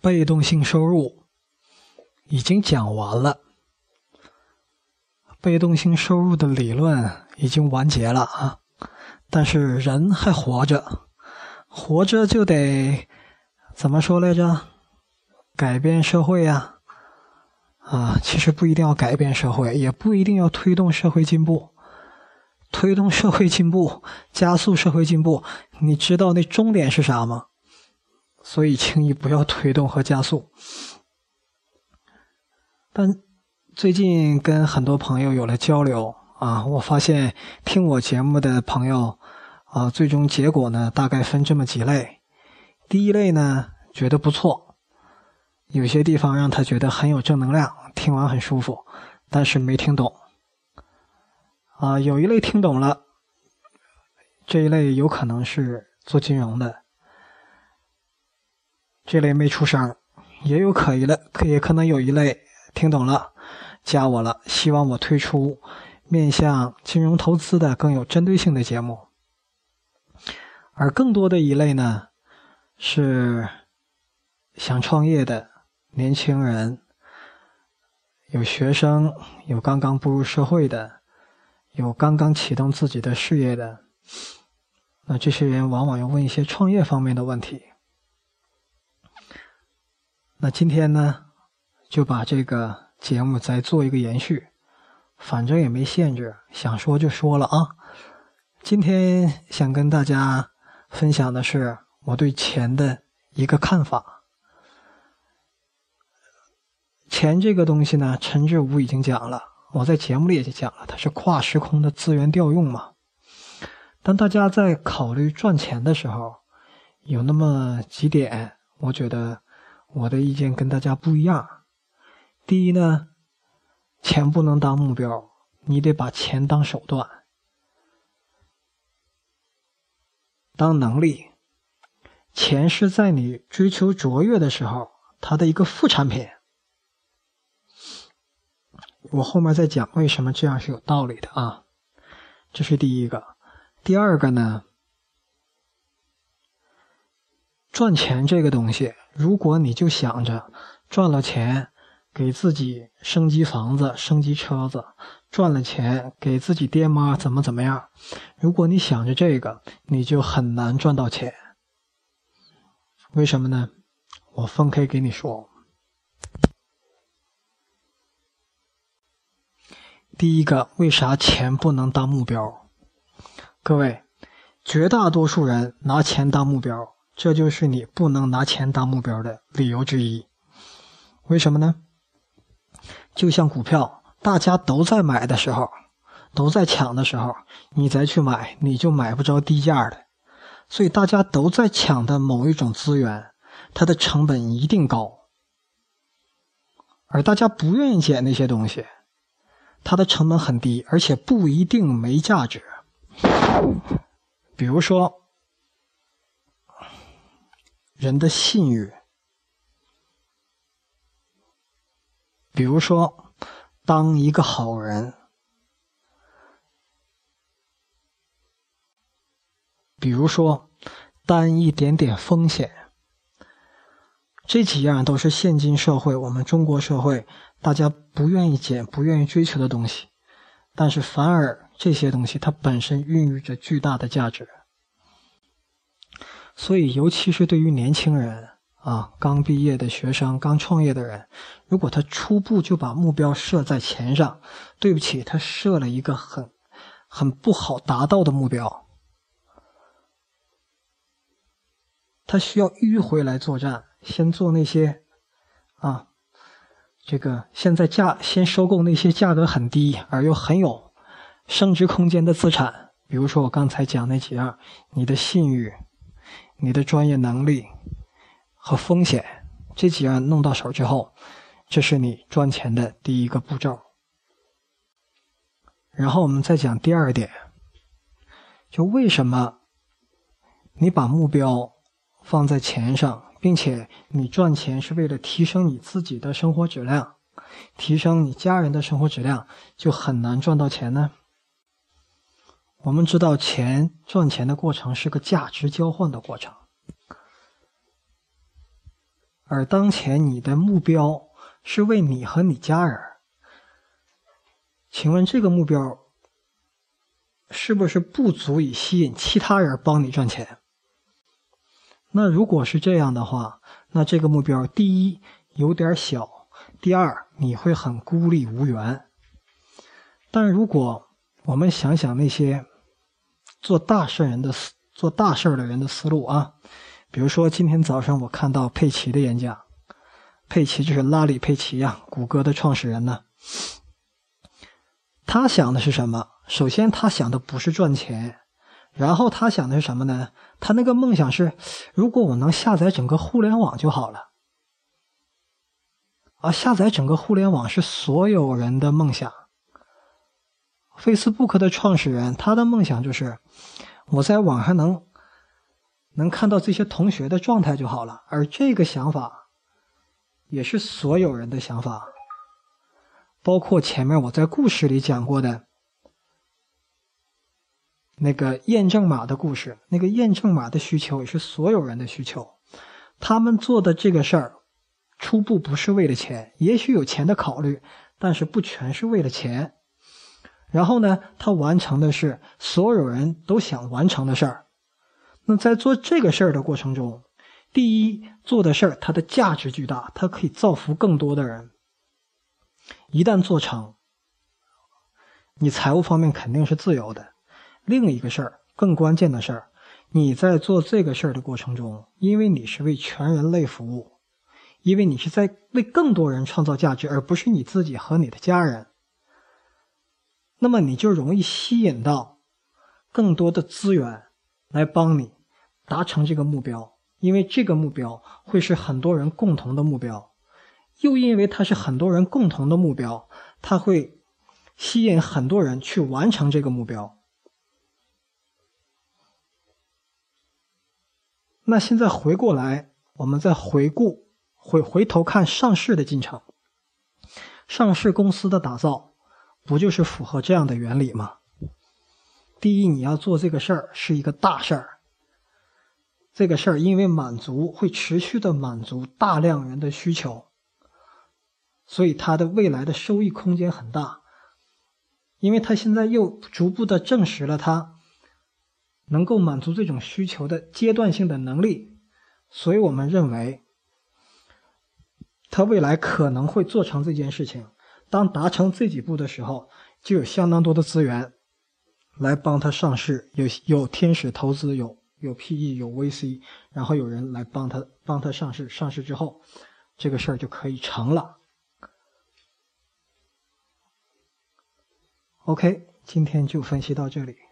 被动性收入已经讲完了，被动性收入的理论已经完结了啊！但是人还活着，活着就得怎么说来着？改变社会呀！啊，其实不一定要改变社会，也不一定要推动社会进步。推动社会进步，加速社会进步，你知道那终点是啥吗？所以，轻易不要推动和加速。但最近跟很多朋友有了交流啊，我发现听我节目的朋友啊，最终结果呢，大概分这么几类。第一类呢，觉得不错，有些地方让他觉得很有正能量，听完很舒服，但是没听懂。啊，有一类听懂了，这一类有可能是做金融的，这类没出声，也有可疑了，可也可能有一类听懂了，加我了，希望我推出面向金融投资的更有针对性的节目，而更多的一类呢，是想创业的年轻人，有学生，有刚刚步入社会的。有刚刚启动自己的事业的，那这些人往往要问一些创业方面的问题。那今天呢，就把这个节目再做一个延续，反正也没限制，想说就说了啊。今天想跟大家分享的是我对钱的一个看法。钱这个东西呢，陈志武已经讲了。我在节目里也讲了，它是跨时空的资源调用嘛。当大家在考虑赚钱的时候，有那么几点，我觉得我的意见跟大家不一样。第一呢，钱不能当目标，你得把钱当手段，当能力。钱是在你追求卓越的时候，它的一个副产品。我后面再讲为什么这样是有道理的啊，这是第一个。第二个呢，赚钱这个东西，如果你就想着赚了钱给自己升级房子、升级车子，赚了钱给自己爹妈怎么怎么样，如果你想着这个，你就很难赚到钱。为什么呢？我分开给你说。第一个，为啥钱不能当目标？各位，绝大多数人拿钱当目标，这就是你不能拿钱当目标的理由之一。为什么呢？就像股票，大家都在买的时候，都在抢的时候，你再去买，你就买不着低价的。所以大家都在抢的某一种资源，它的成本一定高，而大家不愿意捡那些东西。它的成本很低，而且不一定没价值。比如说，人的信誉；比如说，当一个好人；比如说，担一点点风险。这几样都是现今社会，我们中国社会。大家不愿意捡、不愿意追求的东西，但是反而这些东西它本身孕育着巨大的价值。所以，尤其是对于年轻人啊，刚毕业的学生、刚创业的人，如果他初步就把目标设在钱上，对不起，他设了一个很、很不好达到的目标。他需要迂回来作战，先做那些啊。这个现在价先收购那些价格很低而又很有升值空间的资产，比如说我刚才讲那几样：你的信誉、你的专业能力和风险，这几样弄到手之后，这是你赚钱的第一个步骤。然后我们再讲第二点，就为什么你把目标放在钱上？并且你赚钱是为了提升你自己的生活质量，提升你家人的生活质量，就很难赚到钱呢。我们知道，钱赚钱的过程是个价值交换的过程，而当前你的目标是为你和你家人，请问这个目标是不是不足以吸引其他人帮你赚钱？那如果是这样的话，那这个目标第一有点小，第二你会很孤立无援。但如果我们想想那些做大事人的思做大事的人的思路啊，比如说今天早上我看到佩奇的演讲，佩奇就是拉里·佩奇呀，谷歌的创始人呢。他想的是什么？首先，他想的不是赚钱，然后他想的是什么呢？他那个梦想是，如果我能下载整个互联网就好了。啊，下载整个互联网是所有人的梦想。Facebook 的创始人，他的梦想就是，我在网上能能看到这些同学的状态就好了。而这个想法，也是所有人的想法，包括前面我在故事里讲过的那个验证码的故事。那个验证码的需求也是所有人的需求。他们做的这个事儿，初步不是为了钱，也许有钱的考虑，但是不全是为了钱。然后呢，他完成的是所有人都想完成的事儿。那在做这个事儿的过程中，第一做的事儿它的价值巨大，它可以造福更多的人。一旦做成，你财务方面肯定是自由的。另一个事儿，更关键的事儿，你在做这个事儿的过程中，因为你是为全人类服务，因为你是在为更多人创造价值，而不是你自己和你的家人。那么你就容易吸引到更多的资源来帮你达成这个目标，因为这个目标会是很多人共同的目标，又因为它是很多人共同的目标，它会吸引很多人去完成这个目标。那现在回过来，我们再回顾回回头看上市的进程，上市公司的打造。不就是符合这样的原理吗？第一，你要做这个事儿是一个大事儿。这个事儿因为满足会持续的满足大量人的需求，所以它的未来的收益空间很大。因为它现在又逐步的证实了它能够满足这种需求的阶段性的能力，所以我们认为它未来可能会做成这件事情。当达成这几步的时候，就有相当多的资源来帮他上市，有有天使投资，有有 PE，有 VC，然后有人来帮他帮他上市。上市之后，这个事儿就可以成了。OK，今天就分析到这里。